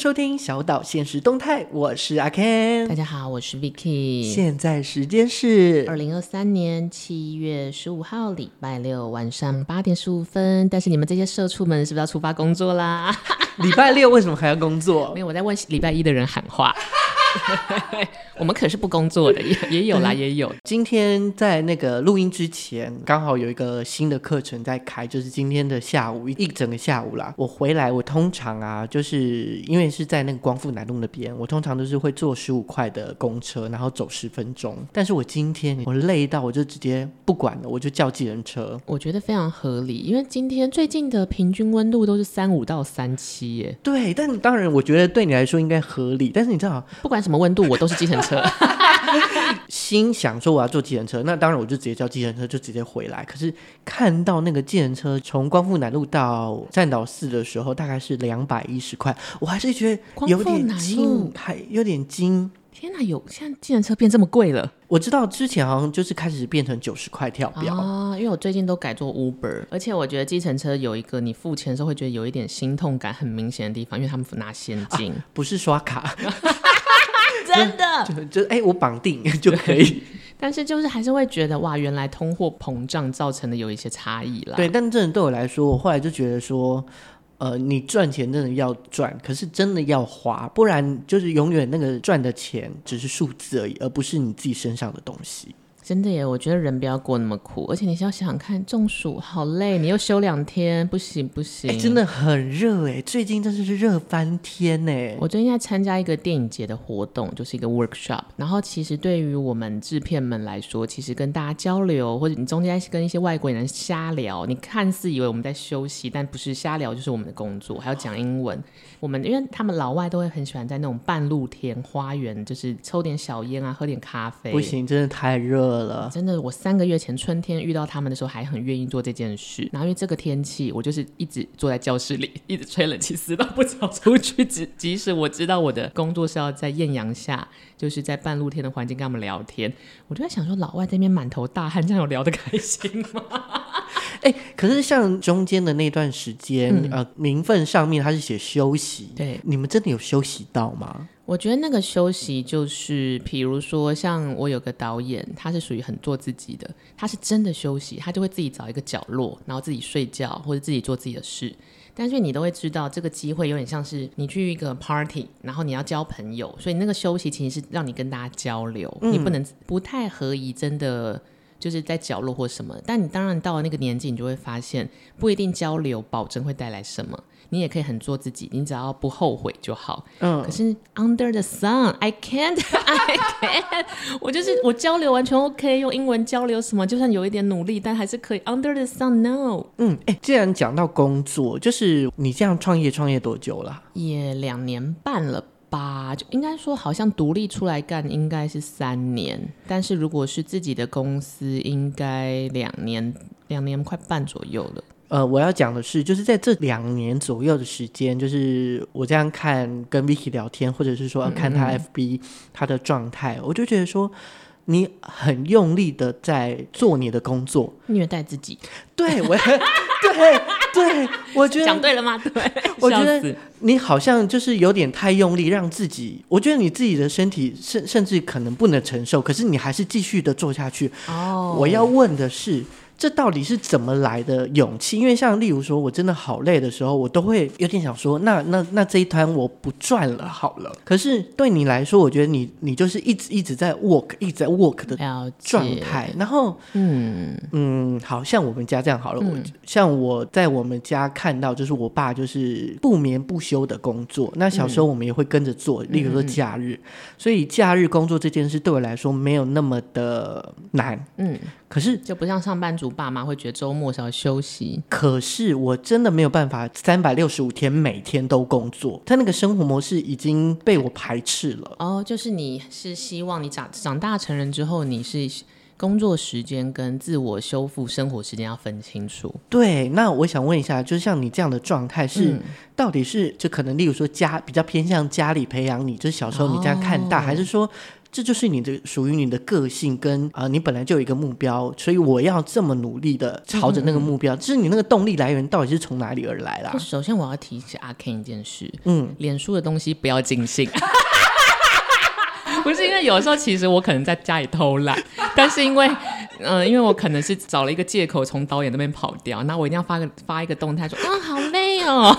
收听小岛现实动态，我是阿 Ken。大家好，我是 Vicky。现在时间是二零二三年七月十五号礼拜六晚上八点十五分。但是你们这些社畜们是不是要出发工作啦？礼拜六为什么还要工作？没有，我在问礼拜一的人喊话。我们可是不工作的，也也有啦，也有。今天在那个录音之前，刚好有一个新的课程在开，就是今天的下午一整个下午啦。我回来，我通常啊，就是因为是在那个光复南路那边，我通常都是会坐十五块的公车，然后走十分钟。但是我今天我累到，我就直接不管了，我就叫计程车。我觉得非常合理，因为今天最近的平均温度都是三五到三七耶。对，但当然我觉得对你来说应该合理，但是你知道，不管什么温度，我都是计程车。心想说我要坐计程车，那当然我就直接叫计程车，就直接回来。可是看到那个计程车从光复南路到站岛寺的时候，大概是两百一十块，我还是觉得有点惊，还有点惊。天哪，有现在计程车变这么贵了？我知道之前好像就是开始变成九十块跳表啊，因为我最近都改做 Uber，而且我觉得计程车有一个你付钱的时候会觉得有一点心痛感很明显的地方，因为他们拿现金，啊、不是刷卡。真的就就哎、欸，我绑定 就可以，但是就是还是会觉得哇，原来通货膨胀造成的有一些差异啦。对，但真的对我来说，我后来就觉得说，呃，你赚钱真的要赚，可是真的要花，不然就是永远那个赚的钱只是数字而已，而不是你自己身上的东西。真的耶，我觉得人不要过那么苦，而且你要想想看，中暑好累，你又休两天，不行不行。欸，真的很热哎，最近真的是热翻天哎。我最近在参加一个电影节的活动，就是一个 workshop，然后其实对于我们制片们来说，其实跟大家交流，或者你中间跟一些外国人瞎聊，你看似以为我们在休息，但不是瞎聊，就是我们的工作，还要讲英文。我们因为他们老外都会很喜欢在那种半露天花园，就是抽点小烟啊，喝点咖啡。不行，真的太热了。真的，我三个月前春天遇到他们的时候，还很愿意做这件事。然后因为这个天气，我就是一直坐在教室里，一直吹冷气，死都不想出去。即即使我知道我的工作是要在艳阳下，就是在半露天的环境跟他们聊天，我就在想说，老外这边满头大汗，这样有聊得开心吗？哎、欸，可是像中间的那段时间，嗯、呃，名分上面他是写休息，对，你们真的有休息到吗？我觉得那个休息就是，比如说像我有个导演，他是属于很做自己的，他是真的休息，他就会自己找一个角落，然后自己睡觉或者自己做自己的事。但是你都会知道，这个机会有点像是你去一个 party，然后你要交朋友，所以那个休息其实是让你跟大家交流，嗯、你不能不太合宜，真的。就是在角落或什么，但你当然到了那个年纪，你就会发现不一定交流保证会带来什么。你也可以很做自己，你只要不后悔就好。嗯。可是 Under the sun，I can't，I can't。我就是我交流完全 OK，用英文交流什么，就算有一点努力，但还是可以 Under the sun，No。嗯，哎、欸，既然讲到工作，就是你这样创业创业多久了？也两年半了。吧，就应该说好像独立出来干应该是三年，但是如果是自己的公司，应该两年，两年快半左右了。呃，我要讲的是，就是在这两年左右的时间，就是我这样看跟 Vicky 聊天，或者是说看他 FB 他的状态，嗯嗯，我就觉得说。你很用力的在做你的工作，虐待自己。对，我，对 对，我觉得讲对了吗？对，我觉得你好像就是有点太用力，让自己，我觉得你自己的身体甚甚至可能不能承受，可是你还是继续的做下去。哦，我要问的是。这到底是怎么来的勇气？因为像例如说，我真的好累的时候，我都会有点想说，那那那这一摊我不赚了好了。可是对你来说，我觉得你你就是一直一直在 work，一直在 work 的状态。然后，嗯嗯，好像我们家这样好了。嗯、我像我在我们家看到，就是我爸就是不眠不休的工作。那小时候我们也会跟着做，嗯、例如说假日。嗯、所以假日工作这件事对我来说没有那么的难。嗯。可是就不像上班族爸妈会觉得周末是要休息。可是我真的没有办法三百六十五天每天都工作，他那个生活模式已经被我排斥了。哦，就是你是希望你长长大成人之后，你是工作时间跟自我修复生活时间要分清楚。对，那我想问一下，就是像你这样的状态是、嗯、到底是就可能例如说家比较偏向家里培养你，就是小时候你这样看大，哦、还是说？这就是你的属于你的个性跟啊、呃，你本来就有一个目标，所以我要这么努力的朝着那个目标。就、嗯、是你那个动力来源到底是从哪里而来啦？首先我要提起阿 Ken 一件事，嗯，脸书的东西不要尽信。不是因为有的时候其实我可能在家里偷懒，但是因为嗯、呃，因为我可能是找了一个借口从导演那边跑掉，那我一定要发个发一个动态说啊好累哦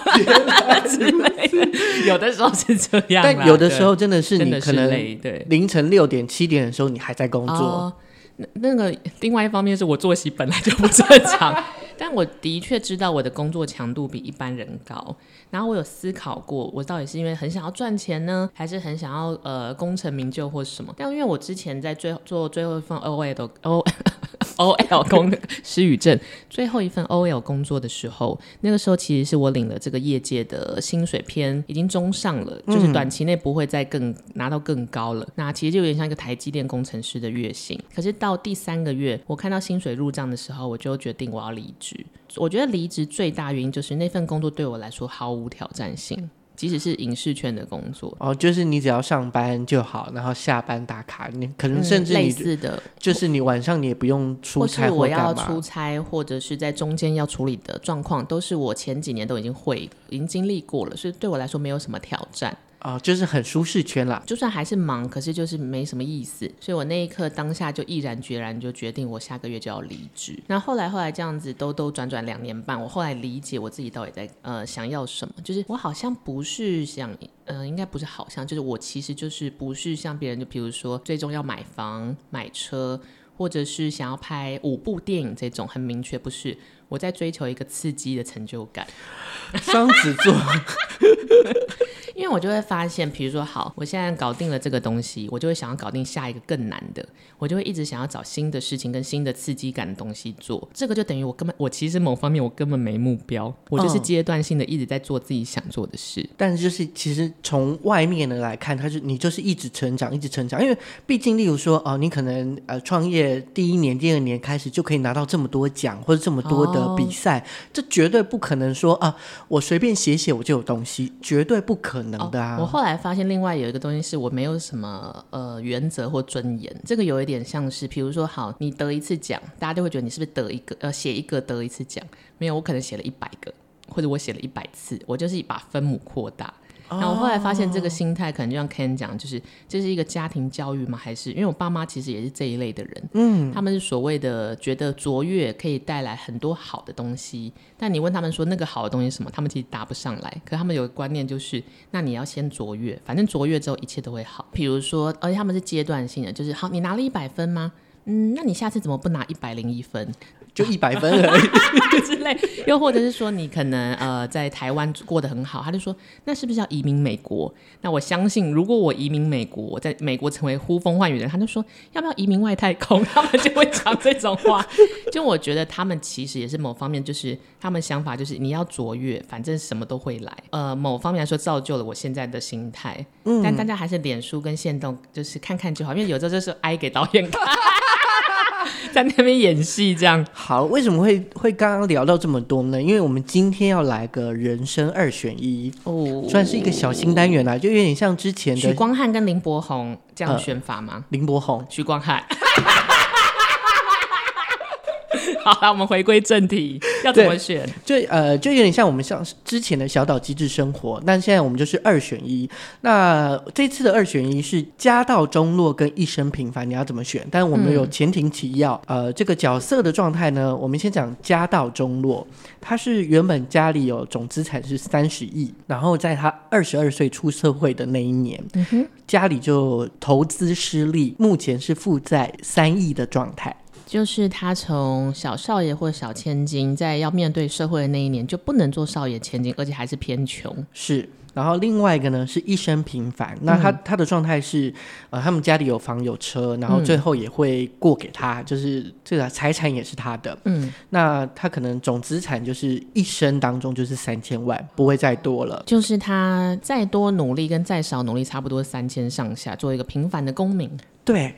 之类的，有的时候是这样，但有的时候真的是你可能，对，凌晨六点七点的时候你还在工作。哦、那那个另外一方面是我作息本来就不正常。但我的确知道我的工作强度比一般人高，然后我有思考过，我到底是因为很想要赚钱呢，还是很想要呃功成名就或什么？但因为我之前在最做最后一份 OL O O L 工失语症最后一份 OL 工作的时候，那个时候其实是我领了这个业界的薪水偏已经中上了，就是短期内不会再更拿到更高了。那其实就有点像一个台积电工程师的月薪。可是到第三个月，我看到薪水入账的时候，我就决定我要离职。我觉得离职最大原因就是那份工作对我来说毫无挑战性，即使是影视圈的工作哦，就是你只要上班就好，然后下班打卡，你可能甚至、嗯、类似的，就是你晚上你也不用出差我要出差，或者是在中间要处理的状况，都是我前几年都已经会，已经经历过了，所以对我来说没有什么挑战。啊、哦，就是很舒适圈啦。就算还是忙，可是就是没什么意思。所以我那一刻当下就毅然决然就决定，我下个月就要离职。那后来后来这样子兜兜转转两年半，我后来理解我自己到底在呃想要什么。就是我好像不是想，嗯，应该不是好像，就是我其实就是不是像别人，就比如说最终要买房、买车，或者是想要拍五部电影这种很明确，不是。我在追求一个刺激的成就感。双子座。因为我就会发现，比如说，好，我现在搞定了这个东西，我就会想要搞定下一个更难的，我就会一直想要找新的事情跟新的刺激感的东西做。这个就等于我根本，我其实某方面我根本没目标，我就是阶段性的一直在做自己想做的事。嗯、但是就是其实从外面的来看，它是你就是一直成长，一直成长。因为毕竟，例如说，哦，你可能呃创业第一年、第二年开始就可以拿到这么多奖或者这么多的比赛，哦、这绝对不可能说啊，我随便写写我就有东西，绝对不可能的啊。哦、我后来发现，另外有一个东西是我没有什么呃原则或尊严。这个有一点像是，比如说，好，你得一次奖，大家就会觉得你是不是得一个呃写一个得一次奖？没有，我可能写了一百个，或者我写了一百次，我就是把分母扩大。然后我后来发现，这个心态可能就像 Ken 讲，就是这是一个家庭教育吗？还是因为我爸妈其实也是这一类的人，嗯，他们是所谓的觉得卓越可以带来很多好的东西，但你问他们说那个好的东西是什么，他们其实答不上来。可他们有个观念就是，那你要先卓越，反正卓越之后一切都会好。比如说，而且他们是阶段性的，就是好，你拿了一百分吗？嗯，那你下次怎么不拿一百零一分？就一百分而已 之类，又或者是说你可能呃在台湾过得很好，他就说那是不是要移民美国？那我相信如果我移民美国，在美国成为呼风唤雨的人，他就说要不要移民外太空？他们就会讲这种话。就我觉得他们其实也是某方面，就是他们想法就是你要卓越，反正什么都会来。呃，某方面来说造就了我现在的心态。嗯，但大家还是脸书跟线动就是看看就好，因为有时候就是挨给导演看。在那边演戏，这样好。为什么会会刚刚聊到这么多呢？因为我们今天要来个人生二选一哦，算是一个小新单元啦，就有点像之前的许光汉跟林柏宏这样选法吗？呃、林柏宏、许光汉。好了，我们回归正题，要怎么选？就呃，就有点像我们像之前的小岛机智生活，但现在我们就是二选一。那这次的二选一是家道中落跟一生平凡，你要怎么选？但我们有前庭提要，嗯、呃，这个角色的状态呢，我们先讲家道中落。他是原本家里有总资产是三十亿，然后在他二十二岁出社会的那一年，家里就投资失利，目前是负债三亿的状态。就是他从小少爷或小千金，在要面对社会的那一年，就不能做少爷千金，而且还是偏穷。是，然后另外一个呢，是一生平凡。那他、嗯、他的状态是，呃，他们家里有房有车，然后最后也会过给他，嗯、就是这个财产也是他的。嗯，那他可能总资产就是一生当中就是三千万，不会再多了。就是他再多努力跟再少努力，差不多三千上下，做一个平凡的公民。对。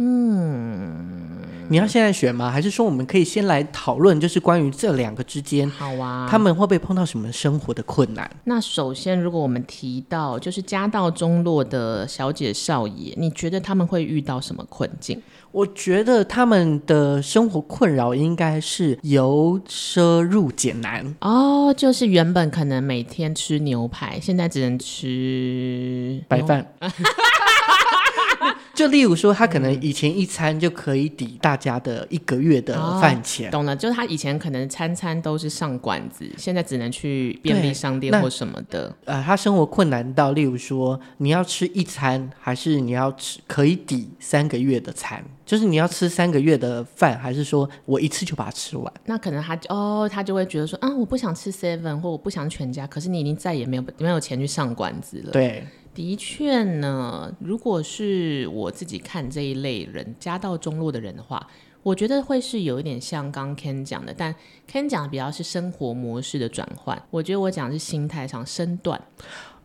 嗯，你要现在选吗？还是说我们可以先来讨论，就是关于这两个之间，好啊，他们会不会碰到什么生活的困难？那首先，如果我们提到就是家道中落的小姐少爷，你觉得他们会遇到什么困境？我觉得他们的生活困扰应该是由奢入俭难哦，就是原本可能每天吃牛排，现在只能吃白饭。就例如说，他可能以前一餐就可以抵大家的一个月的饭钱。哦，懂了，就是他以前可能餐餐都是上馆子，现在只能去便利商店或什么的。呃，他生活困难到，例如说，你要吃一餐，还是你要吃可以抵三个月的餐？就是你要吃三个月的饭，还是说我一次就把它吃完？那可能他哦，他就会觉得说，啊，我不想吃 seven，或我不想全家，可是你已经再也没有没有钱去上馆子了。对。的确呢，如果是我自己看这一类人，家道中落的人的话，我觉得会是有一点像刚 Ken 讲的，但 Ken 讲的比较是生活模式的转换。我觉得我讲的是心态上身段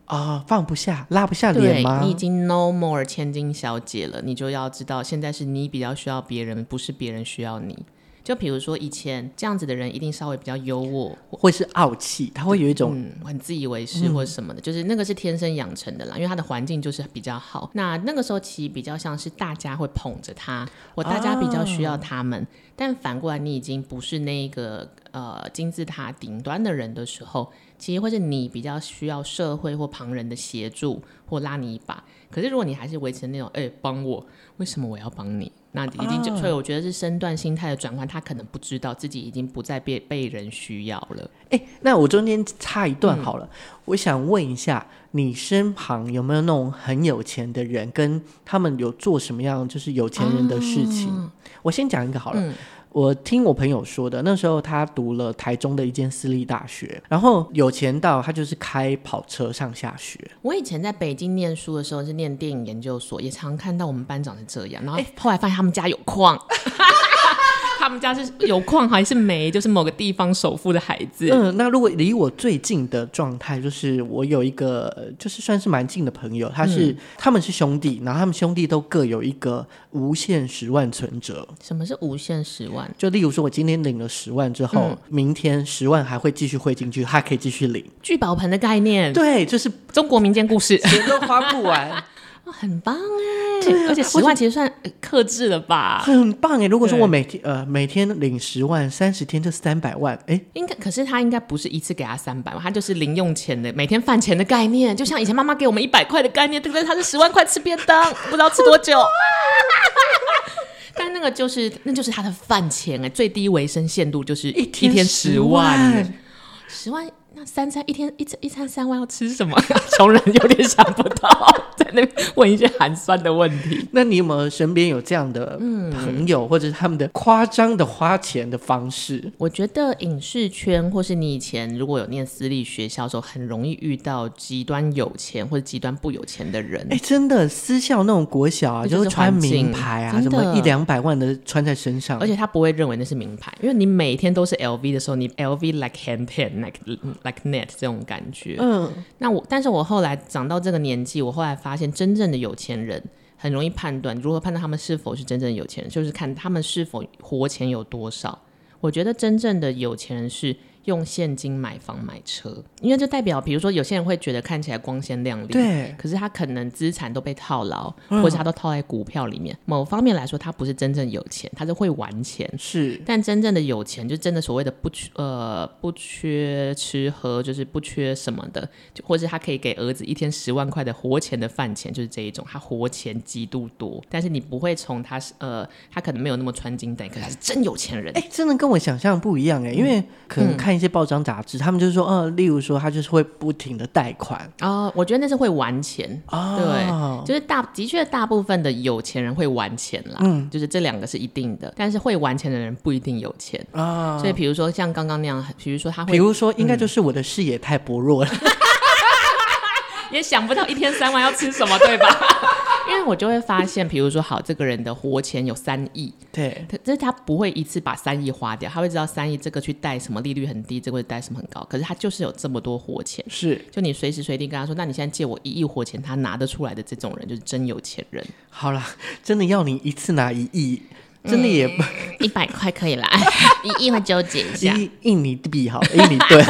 啊、呃，放不下、拉不下脸吗？你已经 no more 千金小姐了，你就要知道，现在是你比较需要别人，不是别人需要你。就比如说以前这样子的人，一定稍微比较优渥，会是傲气，他会有一种、嗯、很自以为是或者什么的、嗯，就是那个是天生养成的啦，因为他的环境就是比较好。那那个时候其实比较像是大家会捧着他，或大家比较需要他们。哦、但反过来，你已经不是那个呃金字塔顶端的人的时候，其实会是你比较需要社会或旁人的协助或拉你一把。可是如果你还是维持那种，哎、欸，帮我，为什么我要帮你？那已经就，所以我觉得是身段心态的转换，他可能不知道自己已经不再被被人需要了。哎，那我中间插一段好了，嗯，我想问一下，你身旁有没有那种很有钱的人，跟他们有做什么样就是有钱人的事情？哦，我先讲一个好了。嗯我听我朋友说的，那时候他读了台中的一间私立大学，然后有钱到他就是开跑车上下学。我以前在北京念书的时候是念电影研究所，也常看到我们班长是这样，然后后来发现他们家有矿。他们家是有矿还是煤？就是某个地方首富的孩子。嗯，那如果离我最近的状态，就是我有一个，就是算是蛮近的朋友，他是、嗯、他们是兄弟，然后他们兄弟都各有一个无限十万存折。什么是无限十万？就例如说，我今天领了十万之后，嗯、明天十万还会继续汇进去，还可以继续领。聚宝盆的概念，对，就是中国民间故事，钱都花不完。哦、很棒哎，而且十万其实算克制了吧？很棒哎！如果说我每天呃每天领十万，三十天就三百万哎，应该可是他应该不是一次给他三百万，他就是零用钱的每天饭钱的概念，就像以前妈妈给我们一百块的概念，对不对？他是十万块吃便当，不知道吃多久。但那个就是那就是他的饭钱哎，最低维生限度就是一天十万，十万。那三餐一天一餐一餐三万要吃什么？穷人有点想不到，在那边问一些寒酸的问题。那你有没有身边有这样的朋友，嗯、或者是他们的夸张的花钱的方式？我觉得影视圈，或是你以前如果有念私立学校的时候，很容易遇到极端有钱或者极端不有钱的人。哎、欸，真的，私校那种国小啊，就是穿名牌啊，什么一两百万的穿在身上，而且他不会认为那是名牌，因为你每天都是 LV 的时候，你 LV like hand pen like。Like net 这种感觉，嗯，那我，但是我后来长到这个年纪，我后来发现，真正的有钱人很容易判断，如何判断他们是否是真正的有钱人，就是看他们是否活钱有多少。我觉得真正的有钱人是。用现金买房买车，因为这代表，比如说有些人会觉得看起来光鲜亮丽，对，可是他可能资产都被套牢，嗯，或者他都套在股票里面。某方面来说，他不是真正有钱，他是会玩钱。是，但真正的有钱，就真的所谓的不缺呃不缺吃喝，就是不缺什么的，就或者他可以给儿子一天十万块的活钱的饭钱，就是这一种，他活钱极度多。但是你不会从他是呃，他可能没有那么穿金戴银，可是他是真有钱人。哎，真的跟我想象不一样哎，因为可能看。一些报章杂志，他们就是说，呃，例如说，他就是会不停的贷款啊、呃。我觉得那是会玩钱啊、哦，对，就是大的确大部分的有钱人会玩钱啦，嗯，就是这两个是一定的。但是会玩钱的人不一定有钱啊。所以比如说像刚刚那样，比如说他会，比如说应该就是我的视野太薄弱了，嗯、也想不到一天三万要吃什么，对吧？因为我就会发现，比如说，好，这个人的活钱有三亿，对，就是他不会一次把三亿花掉，他会知道三亿这个去贷什么利率很低，这个会贷什么很高，可是他就是有这么多活钱，是，就你随时随地跟他说，那你现在借我一亿活钱，他拿得出来的这种人就是真有钱人。好啦，真的要你一次拿一亿，真的也不一百块可以啦，一亿会纠结一下，印尼币好，印尼盾。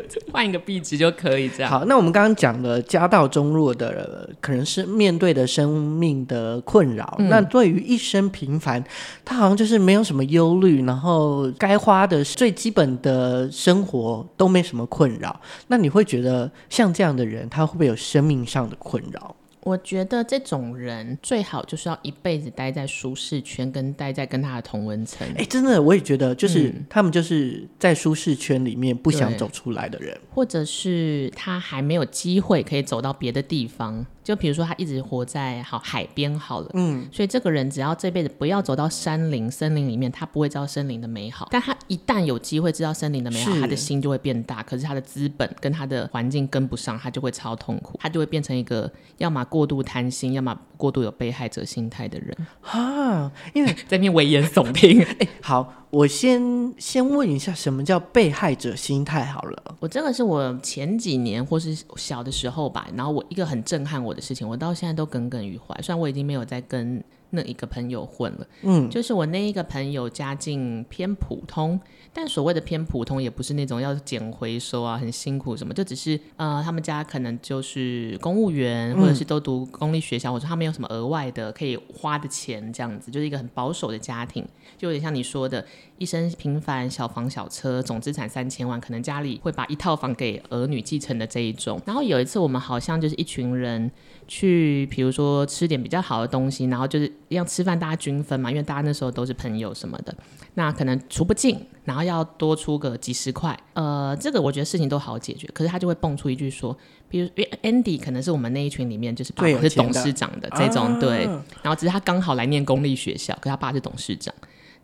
换一个壁纸就可以这样。好，那我们刚刚讲了家道中落的，可能是面对的生命的困扰。嗯、那对于一生平凡，他好像就是没有什么忧虑，然后该花的最基本的生活都没什么困扰。那你会觉得像这样的人，他会不会有生命上的困扰？我觉得这种人最好就是要一辈子待在舒适圈，跟待在跟他的同温层。哎，真的，我也觉得，就是、嗯、他们就是在舒适圈里面不想走出来的人，或者是他还没有机会可以走到别的地方。就比如说，他一直活在好海边好了，嗯，所以这个人只要这辈子不要走到山林、森林里面，他不会知道森林的美好。但他一旦有机会知道森林的美好，他的心就会变大。可是他的资本跟他的环境跟不上，他就会超痛苦，他就会变成一个要么过度贪心，要么过度有被害者心态的人哈。因为 在那边危言耸听。哎，好。我先先问一下，什么叫被害者心态？好了，我这个是我前几年或是小的时候吧，然后我一个很震撼我的事情，我到现在都耿耿于怀。虽然我已经没有在跟那一个朋友混了，嗯，就是我那一个朋友家境偏普通。但所谓的偏普通，也不是那种要捡回收啊，很辛苦什么，就只是呃，他们家可能就是公务员，或者是都读公立学校，或者他没有什么额外的可以花的钱，这样子，就是一个很保守的家庭，就有点像你说的，一生平凡，小房小车，总资产三千万，可能家里会把一套房给儿女继承的这一种。然后有一次，我们好像就是一群人去，比如说吃点比较好的东西，然后就是要吃饭，大家均分嘛，因为大家那时候都是朋友什么的，那可能除不尽。然后要多出个几十块，呃，这个我觉得事情都好解决。可是他就会蹦出一句说，比如 Andy 可能是我们那一群里面就是爸爸是董事长的这种，对。然后只是他刚好来念公立学校，可是他爸是董事长。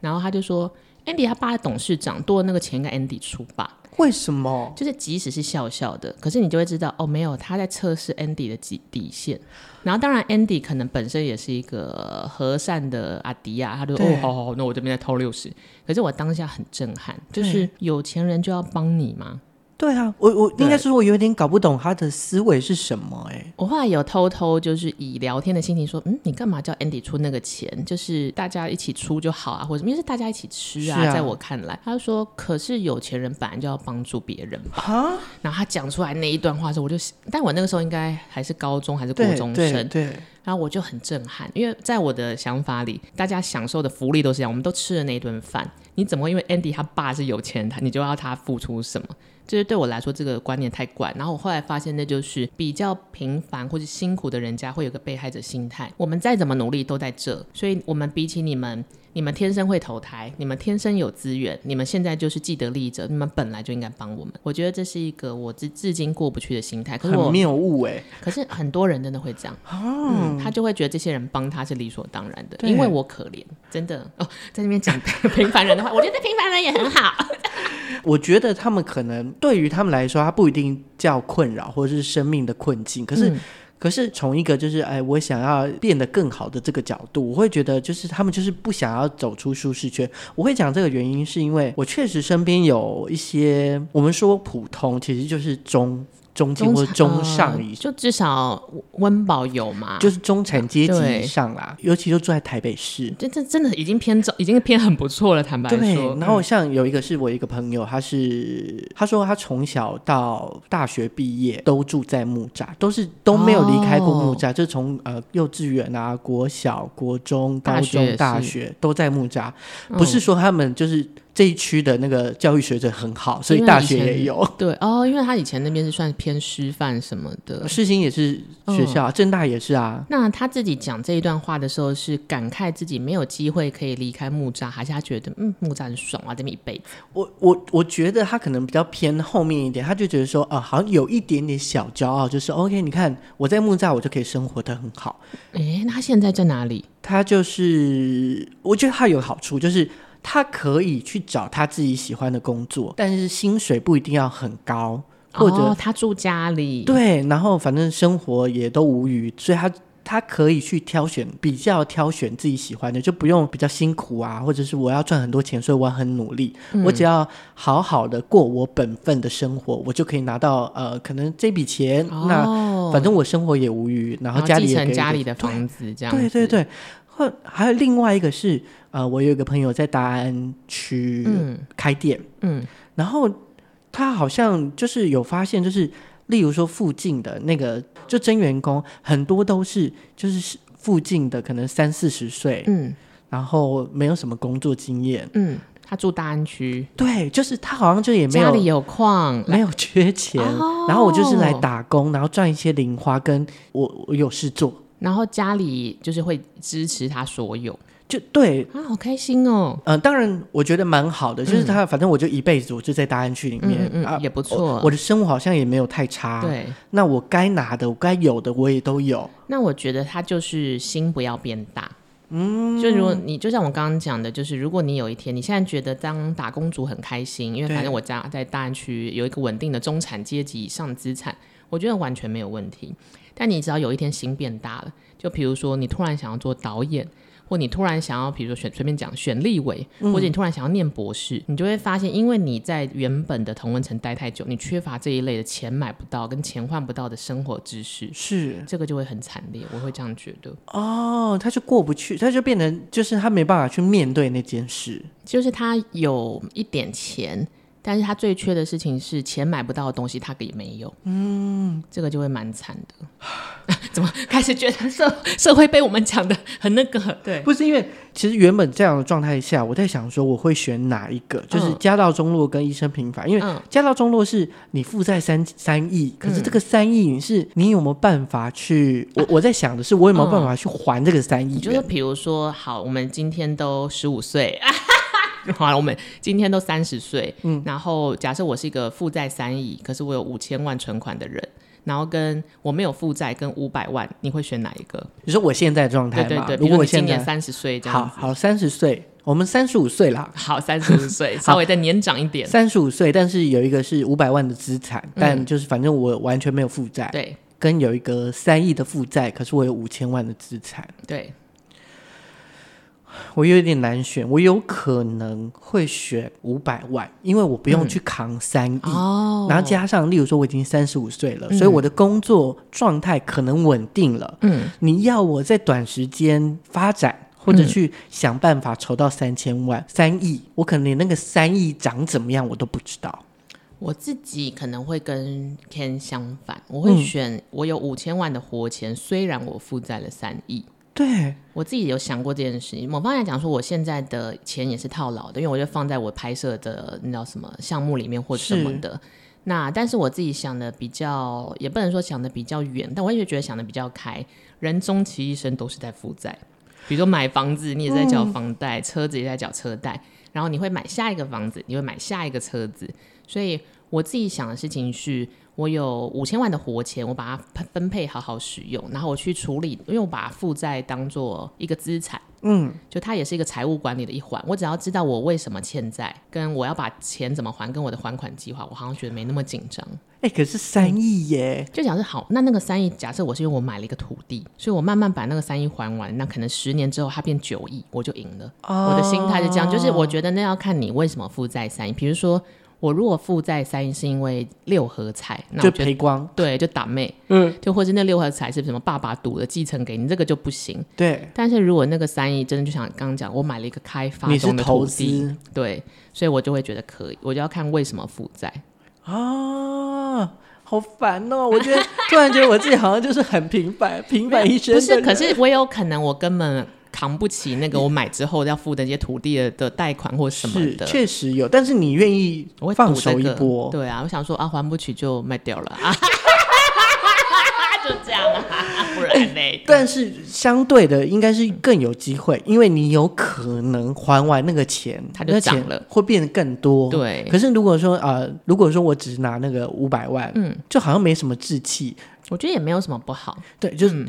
然后他就说，Andy 他爸的董事长，多那个钱应该 Andy 出吧？为什么？就是即使是笑笑的，可是你就会知道，哦，没有，他在测试 Andy 的底底线。然后当然，Andy 可能本身也是一个和善的阿迪亚，他就哦，好好好，那我这边再掏六十。可是我当下很震撼，就是有钱人就要帮你吗？对啊，我我应该是，我有点搞不懂他的思维是什么哎、欸。我后来有偷偷就是以聊天的心情说，嗯，你干嘛叫 Andy 出那个钱？就是大家一起出就好啊，或者什么，因为是大家一起吃啊。啊在我看来，他就说，可是有钱人本来就要帮助别人吧。哈然后他讲出来那一段话的时候，我就，但我那个时候应该还是高中还是国中生，对，对，对。然后我就很震撼，因为在我的想法里，大家享受的福利都是一样，我们都吃了那一顿饭，你怎么会因为 Andy 他爸是有钱人，他你就要他付出什么？就是对我来说，这个观念太怪。然后我后来发现，那就是比较平凡或者辛苦的人家会有个被害者心态。我们再怎么努力都在这，所以我们比起你们，你们天生会投胎，你们天生有资源，你们现在就是既得利益者，你们本来就应该帮我们。我觉得这是一个我至至今过不去的心态。可是我没有误哎。可是很多人真的会这样，嗯，他就会觉得这些人帮他是理所当然的，因为我可怜，真的哦，在那边讲 平凡人的话，我觉得平凡人也很好。我觉得他们可能对于他们来说，他不一定叫困扰或者是生命的困境。可是，嗯、可是从一个就是哎，我想要变得更好的这个角度，我会觉得就是他们就是不想要走出舒适圈。我会讲这个原因，是因为我确实身边有一些我们说普通，其实就是中。中间或者中上以上，就至少温饱有嘛，就是中产阶级以上啦。尤其就住在台北市，这这真的已经偏中，已经偏很不错了。坦白说，对。然后像有一个是我一个朋友，他是他说他从小到大学毕业都住在木栅，都是都没有离开过木栅，哦、就是从呃幼稚园啊、国小、国中、高中、大学都在木栅，不是说他们就是。这一区的那个教育水准很好，所以大学也有。对哦，因为他以前那边是算偏师范什么的，世新也是学校，政、嗯、大也是啊。那他自己讲这一段话的时候，是感慨自己没有机会可以离开木栅，还是他觉得嗯木栅很爽啊，这么一辈子？我我我觉得他可能比较偏后面一点，他就觉得说啊、呃，好像有一点点小骄傲，就是 OK，你看我在木栅，我就可以生活的很好。哎，那他现在在哪里？他就是，我觉得他有好处，就是。他可以去找他自己喜欢的工作，但是薪水不一定要很高，或者、哦、他住家里，对，然后反正生活也都无余，所以他他可以去挑选，比较挑选自己喜欢的，就不用比较辛苦啊，或者是我要赚很多钱，所以我要很努力。嗯、我只要好好的过我本分的生活，我就可以拿到呃，可能这笔钱。哦、那反正我生活也无余，然后家里家里的房子这样。对对对，或还有另外一个是呃，我有一个朋友在大安区开店，嗯，嗯。然后他好像就是有发现，就是。例如说，附近的那个就真员工很多都是就是附近的，可能三四十岁，嗯，然后没有什么工作经验，嗯，他住大安区，对，就是他好像就也没有家里有矿，没有缺钱，哦、然后我就是来打工，然后赚一些零花，跟我我有事做，然后家里就是会支持他所有。就对啊，好开心哦。嗯、呃，当然我觉得蛮好的，就是他反正我就一辈子我就在大安区里面，嗯也不错、啊。我的生活好像也没有太差。对，那我该拿的，我该有的，我也都有。那我觉得他就是心不要变大。嗯，就如果你就像我刚刚讲的，就是如果你有一天你现在觉得当打工族很开心，因为反正我家在大安区有一个稳定的中产阶级以上的资产，我觉得完全没有问题。但你只要有一天心变大了，就比如说你突然想要做导演。或你突然想要，比如说选随便讲选立委，嗯、或者你突然想要念博士，你就会发现，因为你在原本的同温层待太久，你缺乏这一类的钱买不到、跟钱换不到的生活知识，是这个就会很惨烈。我会这样觉得。哦，他就过不去，他就变成就是他没办法去面对那件事，就是他有一点钱。但是他最缺的事情是钱买不到的东西，他也没有。嗯，这个就会蛮惨的。怎么开始觉得社社会被我们讲的很那个？对，不是因为其实原本这样的状态下，我在想说我会选哪一个，就是家道中落跟医生平凡。嗯、因为家道中落是你负债三三亿，可是这个三亿你是你有没有办法去？嗯、我我在想的是我有没有办法去还这个三亿？就是比如说，好，我们今天都十五岁。好了，我们今天都三十岁，嗯，然后假设我是一个负债三亿，可是我有五千万存款的人，然后跟我没有负债跟五百万，你会选哪一个？你说我现在状态吗？对对对，如果我今年三十岁这样，好好三十岁，我们三十五岁啦，好三十五岁，稍微再年长一点，三十五岁，但是有一个是五百万的资产，嗯、但就是反正我完全没有负债，对，跟有一个三亿的负债，可是我有五千万的资产，对。我有点难选，我有可能会选五百万，因为我不用去扛三亿，嗯、然后加上，例如说我已经三十五岁了，嗯、所以我的工作状态可能稳定了。嗯，你要我在短时间发展，或者去想办法筹到三千万、三亿，我可能连那个三亿长怎么样我都不知道。我自己可能会跟 Ken 相反，我会选我有五千万的活钱，嗯、虽然我负债了三亿。对，我自己有想过这件事情。某方面来讲，说我现在的钱也是套牢的，因为我就放在我拍摄的那叫什么项目里面或者什么的。那但是我自己想的比较，也不能说想的比较远，但我也觉得想的比较开。人终其一生都是在负债，比如说买房子，你也在缴房贷；嗯、车子也在缴车贷，然后你会买下一个房子，你会买下一个车子。所以我自己想的事情是。我有五千万的活钱，我把它分配好好使用，然后我去处理，因为我把负债当做一个资产，嗯，就它也是一个财务管理的一环。我只要知道我为什么欠债，跟我要把钱怎么还，跟我的还款计划，我好像觉得没那么紧张。哎、欸，可是三亿耶，就假设好，那那个三亿，假设我是因为我买了一个土地，所以我慢慢把那个三亿还完，那可能十年之后它变九亿，我就赢了。哦、我的心态是这样，就是我觉得那要看你为什么负债三亿，比如说。我如果负债三亿是因为六合彩，那就赔光，对，就打妹，嗯，就或是那六合彩是什么爸爸赌的继承给你，这个就不行。对，但是如果那个三亿真的就像刚刚讲，我买了一个开发中的土地，对，所以我就会觉得可以，我就要看为什么负债啊，好烦哦！我觉得突然觉得我自己好像就是很平凡，平凡一生。不是，可是我有可能我根本。扛不起那个我买之后要付的那些土地的贷款或什么的，确实有。但是你愿意放手一波？对啊，我想说啊，还不起就卖掉了啊，就这样啊，不然呢？欸、但是相对的，应该是更有机会，因为你有可能还完那个钱，它就涨了，会变得更多。对。可是如果说啊、呃，如果说我只拿那个五百万，嗯，就好像没什么志气。我觉得也没有什么不好。对，就是。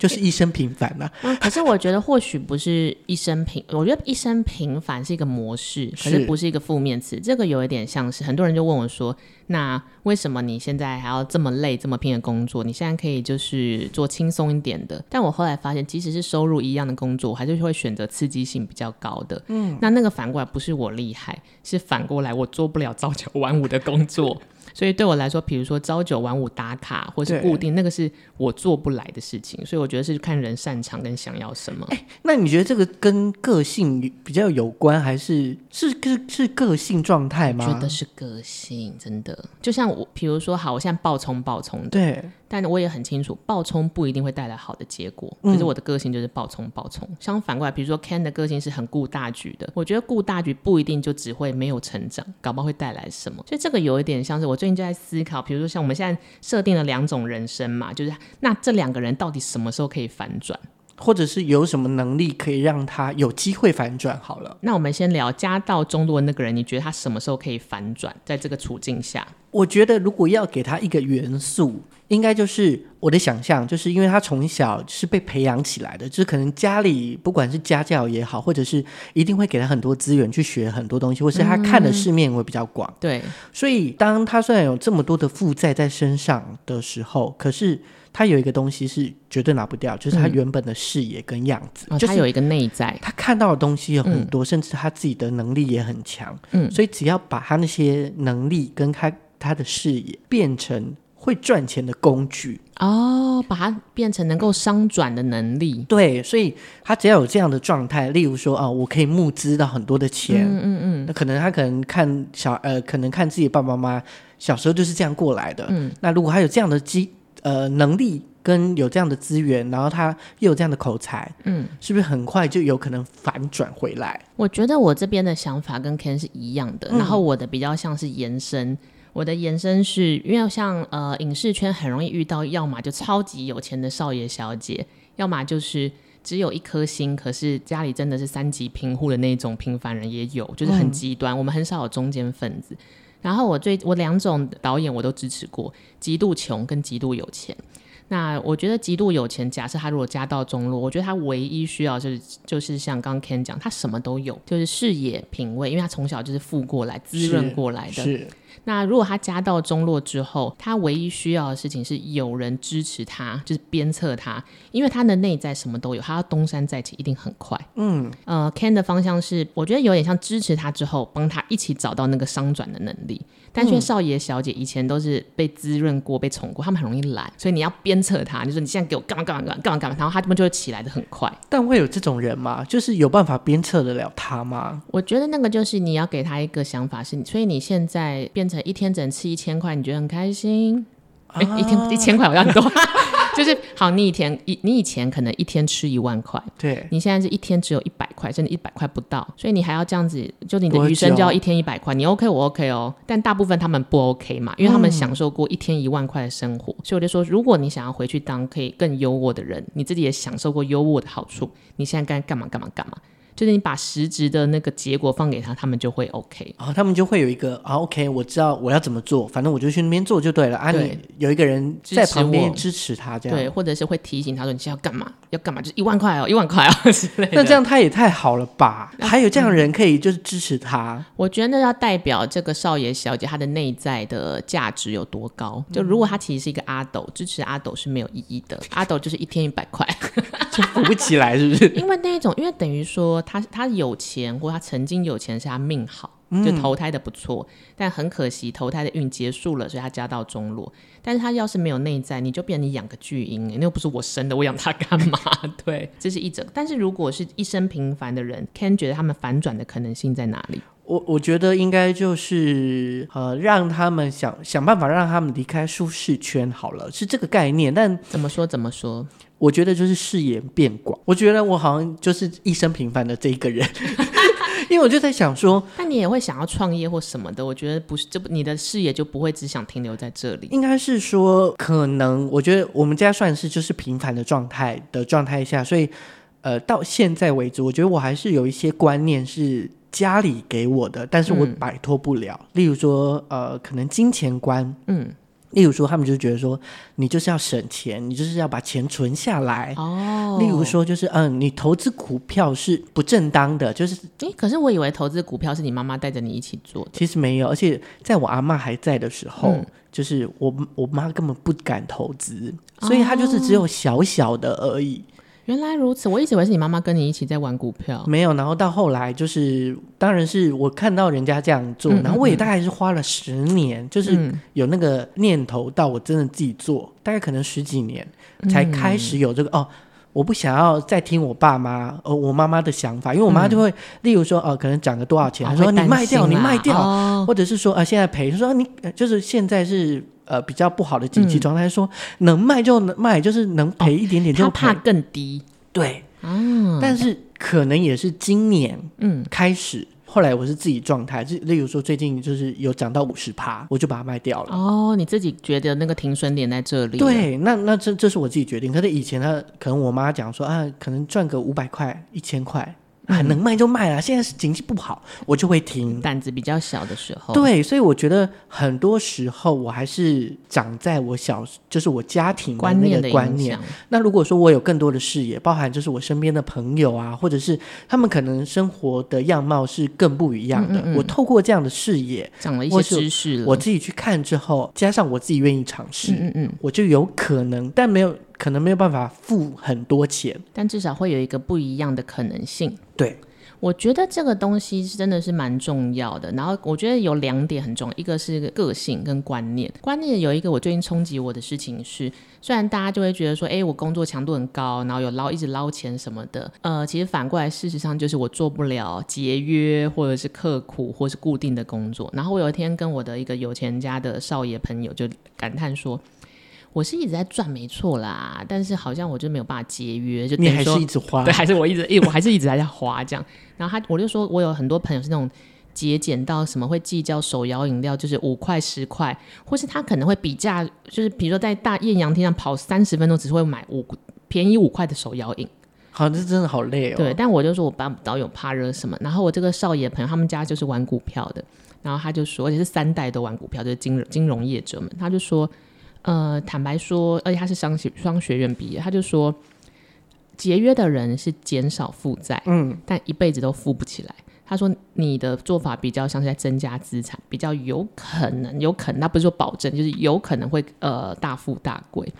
嗯就是一生平凡嘛、嗯。可是我觉得或许不是一生平，我觉得一生平凡是一个模式，可是不是一个负面词。这个有一点像是很多人就问我说：“那为什么你现在还要这么累、这么拼的工作？你现在可以就是做轻松一点的。”但我后来发现，即使是收入一样的工作，我还是会选择刺激性比较高的。嗯，那那个反过来不是我厉害，是反过来我做不了朝九晚五的工作。所以对我来说，比如说朝九晚五打卡，或是固定，那个是我做不来的事情。所以我觉得是看人擅长跟想要什么。欸，那你觉得这个跟个性比较有关，还是是是是个性状态吗？我觉得是个性，真的。就像我，比如说，好，我现在暴冲暴冲的，对。但我也很清楚，暴冲不一定会带来好的结果。可是我的个性就是暴冲暴冲。相反过来，比如说 Ken 的个性是很顾大局的，我觉得顾大局不一定就只会没有成长，搞不好会带来什么。所以这个有一点像是我最近就在思考，比如说像我们现在设定了两种人生嘛，就是那这两个人到底什么时候可以反转？或者是有什么能力可以让他有机会反转？好了，那我们先聊家道中落的那个人，你觉得他什么时候可以反转？在这个处境下，我觉得如果要给他一个元素，应该就是我的想象，就是因为他从小是被培养起来的，就是可能家里不管是家教也好，或者是一定会给他很多资源去学很多东西，或是他看的世面会比较广。嗯、对，所以当他虽然有这么多的负债在身上的时候，可是。他有一个东西是绝对拿不掉，就是他原本的视野跟样子。嗯、就是他有一个内在，他看到的东西有很多，嗯、甚至他自己的能力也很强。嗯，所以只要把他那些能力跟他他的视野变成会赚钱的工具哦，把它变成能够商转的能力。对，所以他只要有这样的状态，例如说啊，我可以募资到很多的钱。嗯嗯嗯，那可能他可能看小呃，可能看自己爸爸妈妈小时候就是这样过来的。嗯，那如果他有这样的机。呃，能力跟有这样的资源，然后他又有这样的口才，嗯，是不是很快就有可能反转回来？我觉得我这边的想法跟 Ken 是一样的，嗯、然后我的比较像是延伸。我的延伸是因为像呃影视圈很容易遇到，要么就超级有钱的少爷小姐，要么就是只有一颗心，可是家里真的是三级贫户的那种平凡人也有，就是很极端。嗯、我们很少有中间分子。然后我最我两种导演我都支持过，极度穷跟极度有钱。那我觉得极度有钱，假设他如果家道中落，我觉得他唯一需要就是就是像刚 Ken 讲，他什么都有，就是视野、品味，因为他从小就是富过来、滋润过来的。是。是那如果他家道中落之后，他唯一需要的事情是有人支持他，就是鞭策他，因为他的内在什么都有，他要东山再起一定很快。嗯，呃，Ken 的方向是，我觉得有点像支持他之后，帮他一起找到那个商转的能力。但却少爷小姐以前都是被滋润过、被宠过，他们很容易懒，所以你要鞭策他，你说你现在给我干嘛干嘛干嘛干嘛干嘛，然后他们就会起来的很快。但会有这种人吗？就是有办法鞭策得了他吗？我觉得那个就是你要给他一个想法是，是所以你现在变成一天只能吃一千块，你觉得很开心？哎、啊，一天一千块我要你多。就是好，你以前一你以前可能一天吃一万块，对，你现在是一天只有一百块，甚至一百块不到，所以你还要这样子，就你的余生就要一天一百块，你 OK 我 OK 哦，但大部分他们不 OK 嘛，因为他们享受过一天一万块的生活，嗯、所以我就说，如果你想要回去当可以更优渥的人，你自己也享受过优渥的好处，你现在该干嘛干嘛干嘛。就是你把实质的那个结果放给他，他们就会 OK，然后、哦、他们就会有一个啊 OK，我知道我要怎么做，反正我就去那边做就对了。啊，对你有一个人在旁边支持他，这样对，或者是会提醒他说你现在要干嘛，要干嘛，就是一万块哦，一万块哦 之类的。那这样他也太好了吧？还有这样的人可以就是支持他，嗯、我觉得那要代表这个少爷小姐她的内在的价值有多高。就如果他其实是一个阿斗，支持阿斗是没有意义的，阿斗就是一天一百块，就扶不起来，是不是？因为那一种，因为等于说他他有钱。钱或他曾经有钱是他命好，就投胎的不错，嗯、但很可惜投胎的运结束了，所以他家道中落。但是他要是没有内在，你就变成你养个巨婴，那又不是我生的，我养他干嘛？对，这是一整。但是如果是一生平凡的人，Ken 觉得他们反转的可能性在哪里？我我觉得应该就是呃，让他们想想办法让他们离开舒适圈好了，是这个概念。但怎么说怎么说？我觉得就是视野变广。我觉得我好像就是一生平凡的这一个人，因为我就在想说，那你也会想要创业或什么的？我觉得不是，这不你的视野就不会只想停留在这里。应该是说，可能我觉得我们家算是就是平凡的状态的状态下，所以呃，到现在为止，我觉得我还是有一些观念是家里给我的，但是我摆脱不了。嗯、例如说，呃，可能金钱观，嗯。例如说，他们就觉得说，你就是要省钱，你就是要把钱存下来。哦。例如说，就是嗯，你投资股票是不正当的，就是。诶，可是我以为投资股票是你妈妈带着你一起做的。其实没有，而且在我阿妈还在的时候，嗯、就是我我妈根本不敢投资，所以她就是只有小小的而已。哦原来如此，我一直以为是你妈妈跟你一起在玩股票。没有，然后到后来就是，当然是我看到人家这样做，然后我也大概是花了十年，就是有那个念头到我真的自己做，大概可能十几年才开始有这个、嗯、哦，我不想要再听我爸妈呃我妈妈的想法，因为我妈就会，嗯、例如说哦、呃，可能涨个多少钱，说你卖掉，你卖掉，哦、或者是说啊、呃，现在赔，说你就是现在是。呃，比较不好的经济状态，嗯、说能卖就能卖，就是能赔一点点就，怕更低。对，嗯，但是可能也是今年，嗯，开始，后来我是自己状态，就例如说最近就是有涨到五十趴，我就把它卖掉了。哦，你自己觉得那个停损点在这里？对，那那这这是我自己决定。可是以前呢可能我妈讲说啊，可能赚个五百块、一千块。还能卖就卖啊！现在是经济不好，我就会停。胆子比较小的时候，对，所以我觉得很多时候我还是长在我小，就是我家庭观念的观念。那如果说我有更多的视野，包含就是我身边的朋友啊，或者是他们可能生活的样貌是更不一样的。嗯嗯嗯，我透过这样的视野，长了一些知识，我自己去看之后，加上我自己愿意尝试，嗯，嗯嗯，我就有可能，但没有。可能没有办法付很多钱，但至少会有一个不一样的可能性。对，我觉得这个东西是真的是蛮重要的。然后我觉得有两点很重要，一个是个性跟观念。观念有一个我最近冲击我的事情是，虽然大家就会觉得说，哎，我工作强度很高，然后有捞一直捞钱什么的，呃，其实反过来事实上就是我做不了节约或者是刻苦或是固定的工作。然后我有一天跟我的一个有钱家的少爷朋友就感叹说。我是一直在赚，没错啦，但是好像我就没有办法节约，就你还是一直花，对，还是我一直，我还是一直在花这样。然后他，我就说我有很多朋友是那种节俭到什么会计较手摇饮料就是五块十块，或是他可能会比价，就是比如说在大艳阳天上跑三十分钟，只会买五便宜五块的手摇饮。好，这真的好累哦。对，但我就说我办不到，有怕热什么。然后我这个少爷朋友，他们家就是玩股票的，然后他就说，而且是三代都玩股票，就是金融金融业者们，他就说。呃，坦白说，而且他是商学商学院毕业，他就说，节约的人是减少负债，嗯，但一辈子都富不起来。他说你的做法比较像是在增加资产，比较有可能，有可能，他不是说保证，就是有可能会呃大富大贵。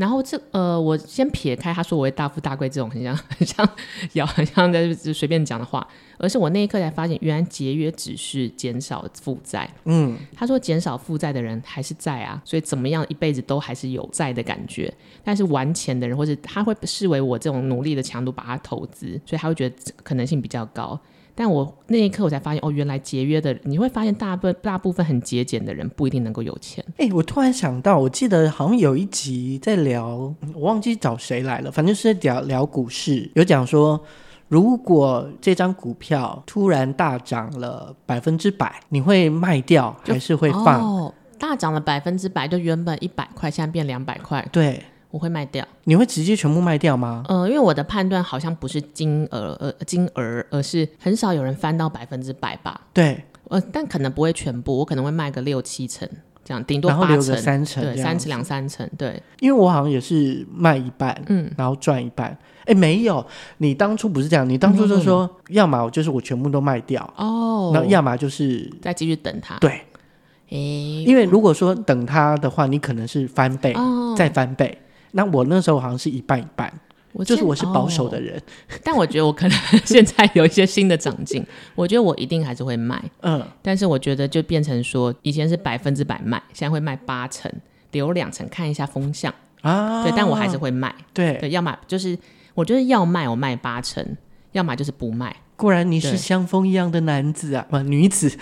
然后这呃，我先撇开他说我会大富大贵这种很像 很像要很像在随便讲的话，而是我那一刻才发现，原来节约只是减少负债。嗯，他说减少负债的人还是在啊，所以怎么样一辈子都还是有债的感觉。但是玩钱的人，或者他会视为我这种努力的强度把它投资，所以他会觉得可能性比较高。但我那一刻我才发现，哦，原来节约的，你会发现大部大部分很节俭的人不一定能够有钱。哎、欸，我突然想到，我记得好像有一集在聊，我忘记找谁来了，反正是在聊聊股市，有讲说，如果这张股票突然大涨了百分之百，你会卖掉还是会放？哦，大涨了百分之百，就原本一百块，现在变两百块。对。我会卖掉，你会直接全部卖掉吗？呃，因为我的判断好像不是金额，呃，金额，而是很少有人翻到百分之百吧。对，呃，但可能不会全部，我可能会卖个六七成，这样顶多八成，然后留个三成，对，三成两三成，对。因为我好像也是卖一半，嗯，然后赚一半。哎，没有，你当初不是这样，你当初就说，嗯、要么就是我全部都卖掉，哦，那要么就是再继续等它。对，哎，因为如果说等它的话，你可能是翻倍，哦、再翻倍。那我那时候好像是一半一半，我就是我是保守的人，哦，但我觉得我可能现在有一些新的长进，我觉得我一定还是会卖，嗯，但是我觉得就变成说，以前是百分之百卖，现在会卖八成，留两成看一下风向。啊，对，但我还是会卖，对。对，要么就是我觉得要卖我卖八成，要么就是不卖。果然你是像风一样的男子啊，不女子。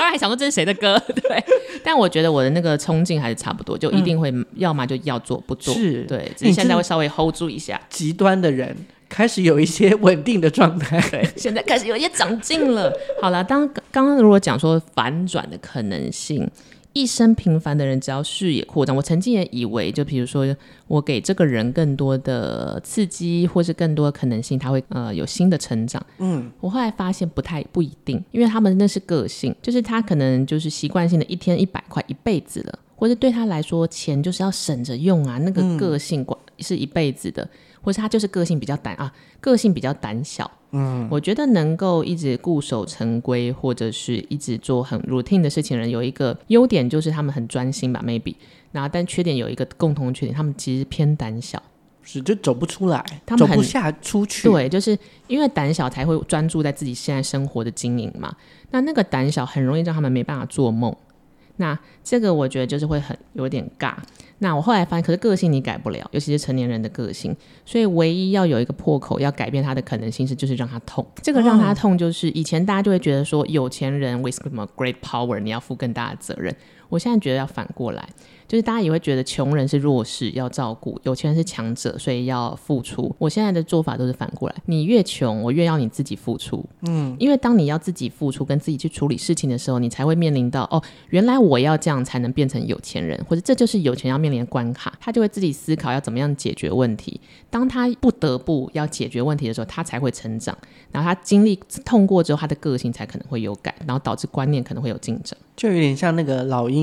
刚才还想说这是谁的歌？对，但我觉得我的那个冲劲还是差不多，就一定会，要么就要做不做，是对，只是现在会稍微 hold 住一下。极端的人开始有一些稳定的状态，对，现在开始有一些长进了。好了，当刚刚如果讲说反转的可能性。一生平凡的人，只要视野扩张。我曾经也以为，就比如说，我给这个人更多的刺激，或是更多的可能性，他会呃有新的成长。嗯，我后来发现不太不一定，因为他们那是个性，就是他可能就是习惯性的一天一百块一辈子了。或者对他来说，钱就是要省着用啊，那个个性是一辈子的，嗯、或是他就是个性比较胆啊，个性比较胆小。嗯，我觉得能够一直固守成规，或者是一直做很 routine 的事情的人，有一个优点就是他们很专心吧，maybe。然后，但缺点有一个共同的缺点，他们其实偏胆小，是就走不出来，他们走不下出去。对，就是因为胆小才会专注在自己现在生活的经营嘛。那那个胆小很容易让他们没办法做梦。那这个我觉得就是会很有点尬。那我后来发现，可是个性你改不了，尤其是成年人的个性，所以唯一要有一个破口，要改变他的可能性是，就是让他痛。这个让他痛，就是以前大家就会觉得说，有钱人 with 什么 great power，你要负更大的责任。我现在觉得要反过来。就是大家也会觉得穷人是弱势要照顾，有钱人是强者，所以要付出。我现在的做法都是反过来，你越穷，我越要你自己付出。嗯，因为当你要自己付出跟自己去处理事情的时候，你才会面临到哦，原来我要这样才能变成有钱人，或者这就是有钱要面临的关卡。他就会自己思考要怎么样解决问题。当他不得不要解决问题的时候，他才会成长。然后他经历痛过之后，他的个性才可能会有改，然后导致观念可能会有进展。就有点像那个老鹰。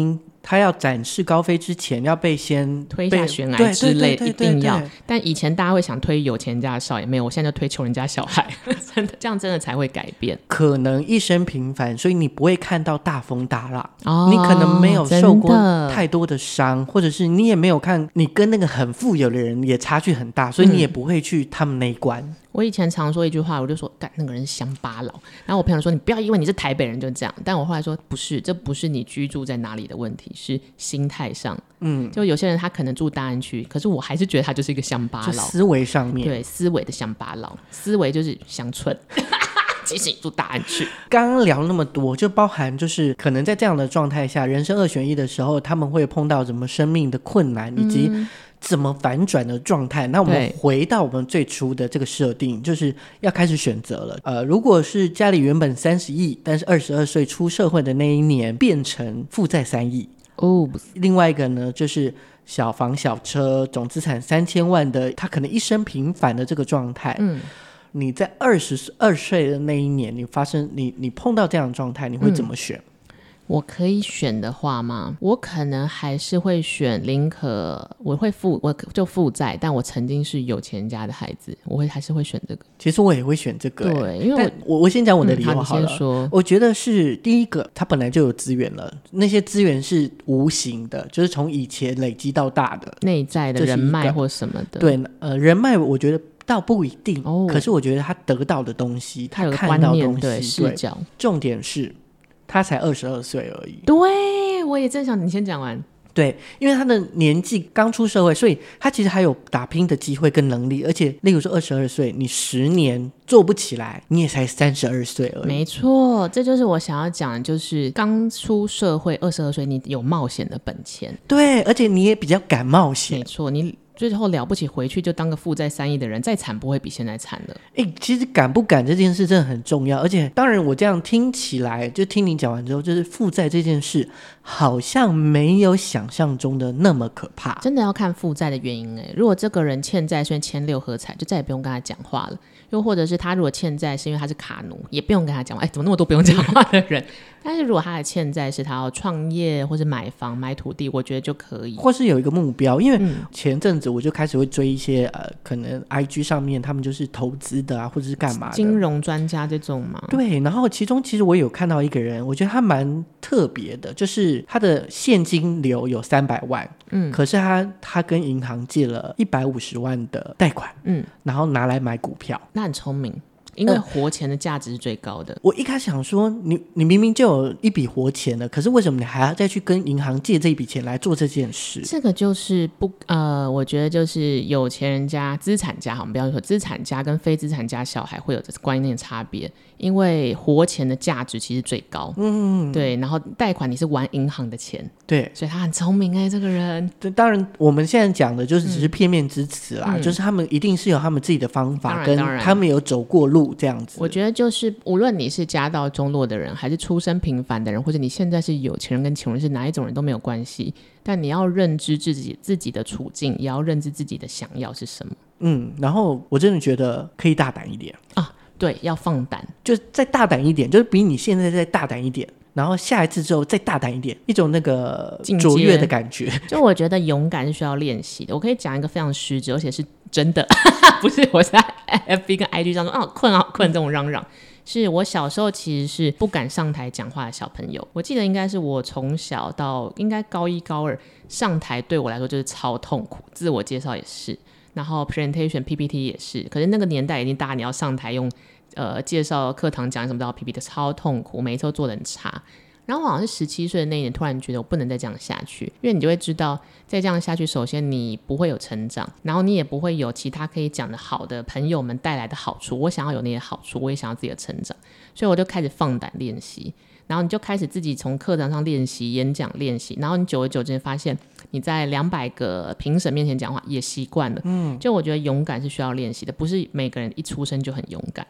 他要展翅高飞之前，要被先推下悬崖之类，一定要。但以前大家会想推有钱人家的少爷，没有，我现在就推穷人家小孩，真的这样真的才会改变。可能一生平凡，所以你不会看到大风大浪，哦、你可能没有受过太多的伤，的或者是你也没有看，你跟那个很富有的人也差距很大，所以你也不会去他们那一关。嗯我以前常说一句话，我就说，干那个人是乡巴佬。然后我朋友说，你不要因为你是台北人就这样。但我后来说，不是，这不是你居住在哪里的问题，是心态上。嗯，就有些人他可能住大安区，可是我还是觉得他就是一个乡巴佬。思维上面，对思维的乡巴佬，思维就是乡村。即使你住大安区，刚刚聊那么多，就包含就是可能在这样的状态下，人生二选一的时候，他们会碰到什么生命的困难，以及。怎么反转的状态？那我们回到我们最初的这个设定，就是要开始选择了。呃，如果是家里原本三十亿，但是二十二岁出社会的那一年变成负债三亿哦。另外一个呢，就是小房小车，总资产三千万的，他可能一生平凡的这个状态。嗯，你在二十二岁的那一年，你发生你你碰到这样的状态，你会怎么选？嗯我可以选的话吗？我可能还是会选林可我会负我就负债，但我曾经是有钱家的孩子，我会还是会选这个。其实我也会选这个、欸，对，因为我我先讲我的理由好了。嗯、先说，我觉得是第一个，他本来就有资源了，那些资源是无形的，就是从以前累积到大的内在的人脉或什么的。对，呃，人脉我觉得倒不一定，哦、可是我觉得他得到的东西，他看到的东西，对视角，重点是。他才二十二岁而已。对，我也正想你先讲完。对，因为他的年纪刚出社会，所以他其实还有打拼的机会跟能力。而且，例如说二十二岁，你十年做不起来，你也才三十二岁而已。没错，这就是我想要讲的，就是刚出社会二十二岁，你有冒险的本钱。对，而且你也比较敢冒险。没错，你。最后了不起，回去就当个负债三亿的人，再惨不会比现在惨了。哎、欸，其实敢不敢这件事真的很重要，而且当然我这样听起来，就听你讲完之后，就是负债这件事好像没有想象中的那么可怕。真的要看负债的原因哎、欸，如果这个人欠债，虽然签六合彩，就再也不用跟他讲话了。又或者是他如果欠债是因为他是卡奴，也不用跟他讲话。哎，怎么那么多不用讲话的人？但是如果他的欠债是他要创业或者买房买土地，我觉得就可以。或是有一个目标，因为前阵子我就开始会追一些呃，可能 IG 上面他们就是投资的啊，或者是干嘛的金融专家这种嘛。对，然后其中其实我有看到一个人，我觉得他蛮特别的，就是他的现金流有三百万，嗯，可是他他跟银行借了一百五十万的贷款，嗯，然后拿来买股票。那很聪明，因为活钱的价值是最高的。呃、我一开始想说，你你明明就有一笔活钱了，可是为什么你还要再去跟银行借这一笔钱来做这件事？这个就是不呃，我觉得就是有钱人家资产家，我们不要说资产家跟非资产家小孩会有这观念差别。因为活钱的价值其实最高，嗯，对。然后贷款你是玩银行的钱，对，所以他很聪明哎、欸，这个人。对，当然我们现在讲的就是只是片面之词啦，嗯、就是他们一定是有他们自己的方法，跟他们有走过路这样子。我觉得就是无论你是家道中落的人，还是出身平凡的人，或者你现在是有钱人跟穷人是哪一种人都没有关系，但你要认知自己自己的处境，也要认知自己的想要是什么。嗯，然后我真的觉得可以大胆一点啊。对，要放胆，就再大胆一点，就是比你现在再大胆一点。然后下一次之后再大胆一点，一种那个卓越的感觉。就我觉得勇敢是需要练习的。我可以讲一个非常实质，而且是真的，不是我在 FB 跟 IG 上说啊困啊困这种嚷嚷。是我小时候其实是不敢上台讲话的小朋友。我记得应该是我从小到应该高一高二上台对我来说就是超痛苦，自我介绍也是，然后 presentation PPT 也是。可是那个年代已经大，你要上台用呃介绍课堂讲什么都要 PPT，超痛苦，每一次都做的很差。然后我好像是十七岁的那一年，突然觉得我不能再这样下去，因为你就会知道，再这样下去，首先你不会有成长，然后你也不会有其他可以讲的好的朋友们带来的好处。我想要有那些好处，我也想要自己的成长，所以我就开始放胆练习。然后你就开始自己从课堂上练习演讲练习，然后你久而久之发现，你在两百个评审面前讲话也习惯了。嗯，就我觉得勇敢是需要练习的，不是每个人一出生就很勇敢。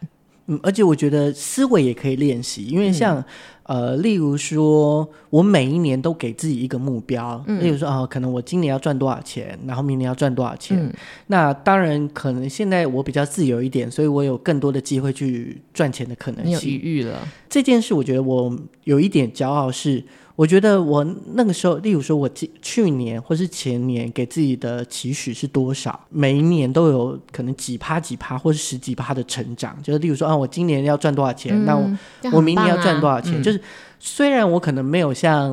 嗯，而且我觉得思维也可以练习，因为像、嗯、呃，例如说，我每一年都给自己一个目标，嗯、例如说啊、呃，可能我今年要赚多少钱，然后明年要赚多少钱。嗯、那当然，可能现在我比较自由一点，所以我有更多的机会去赚钱的可能性。你有余裕了。这件事，我觉得我有一点骄傲是。我觉得我那个时候，例如说，我去年或是前年给自己的期许是多少？每一年都有可能几趴几趴，或是十几趴的成长。就是例如说，啊，我今年要赚多少钱？嗯、那我、啊、我明年要赚多少钱？嗯、就是虽然我可能没有像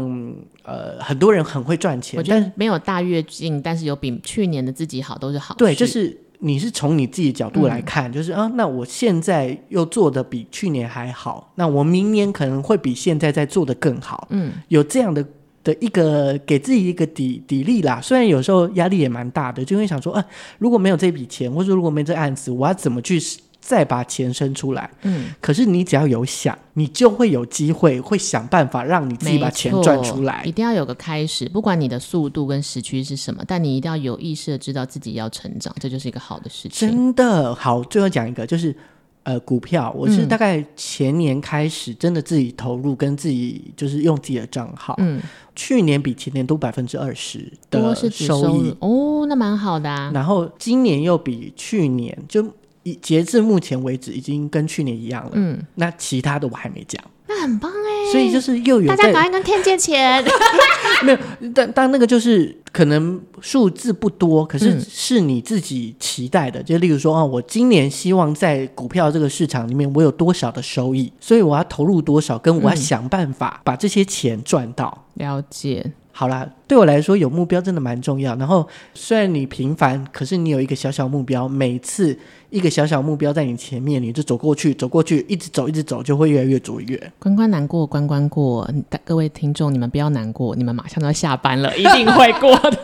呃很多人很会赚钱，我觉得没有大跃进，但是有比去年的自己好，都是好。对，就是。你是从你自己角度来看，嗯、就是啊，那我现在又做的比去年还好，那我明年可能会比现在在做的更好。嗯，有这样的的一个给自己一个底底力啦。虽然有时候压力也蛮大的，就会想说啊，如果没有这笔钱，或者如果没这案子，我要怎么去？再把钱生出来，嗯，可是你只要有想，你就会有机会，会想办法让你自己把钱赚出来。一定要有个开始，不管你的速度跟时区是什么，但你一定要有意识的知道自己要成长，这就是一个好的事情。真的好，最后讲一个，就是呃，股票，我是大概前年开始真的自己投入，跟自己就是用自己的账号，嗯，去年比前年多百分之二十的收益哦，那蛮好的啊。然后今年又比去年就。以截至目前为止，已经跟去年一样了。嗯，那其他的我还没讲。那很棒哎，所以就是又有大家赶快跟 Ken 借钱。没有，但但那个就是可能数字不多，可是是你自己期待的。嗯、就例如说啊，我今年希望在股票这个市场里面，我有多少的收益，所以我要投入多少，跟我要想办法把这些钱赚到。嗯、了解。好啦，对我来说有目标真的蛮重要。然后虽然你平凡，可是你有一个小小目标，每次一个小小目标在你前面，你就走过去，走过去，一直走，一直走，就会越来越卓越。关关难过关关过，各位听众，你们不要难过，你们马上都要下班了，一定会过的。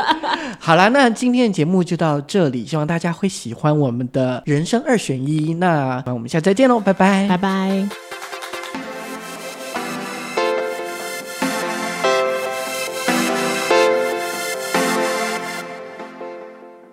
好啦，那今天的节目就到这里，希望大家会喜欢我们的人生二选一。那我们下次再见喽，拜拜，拜拜。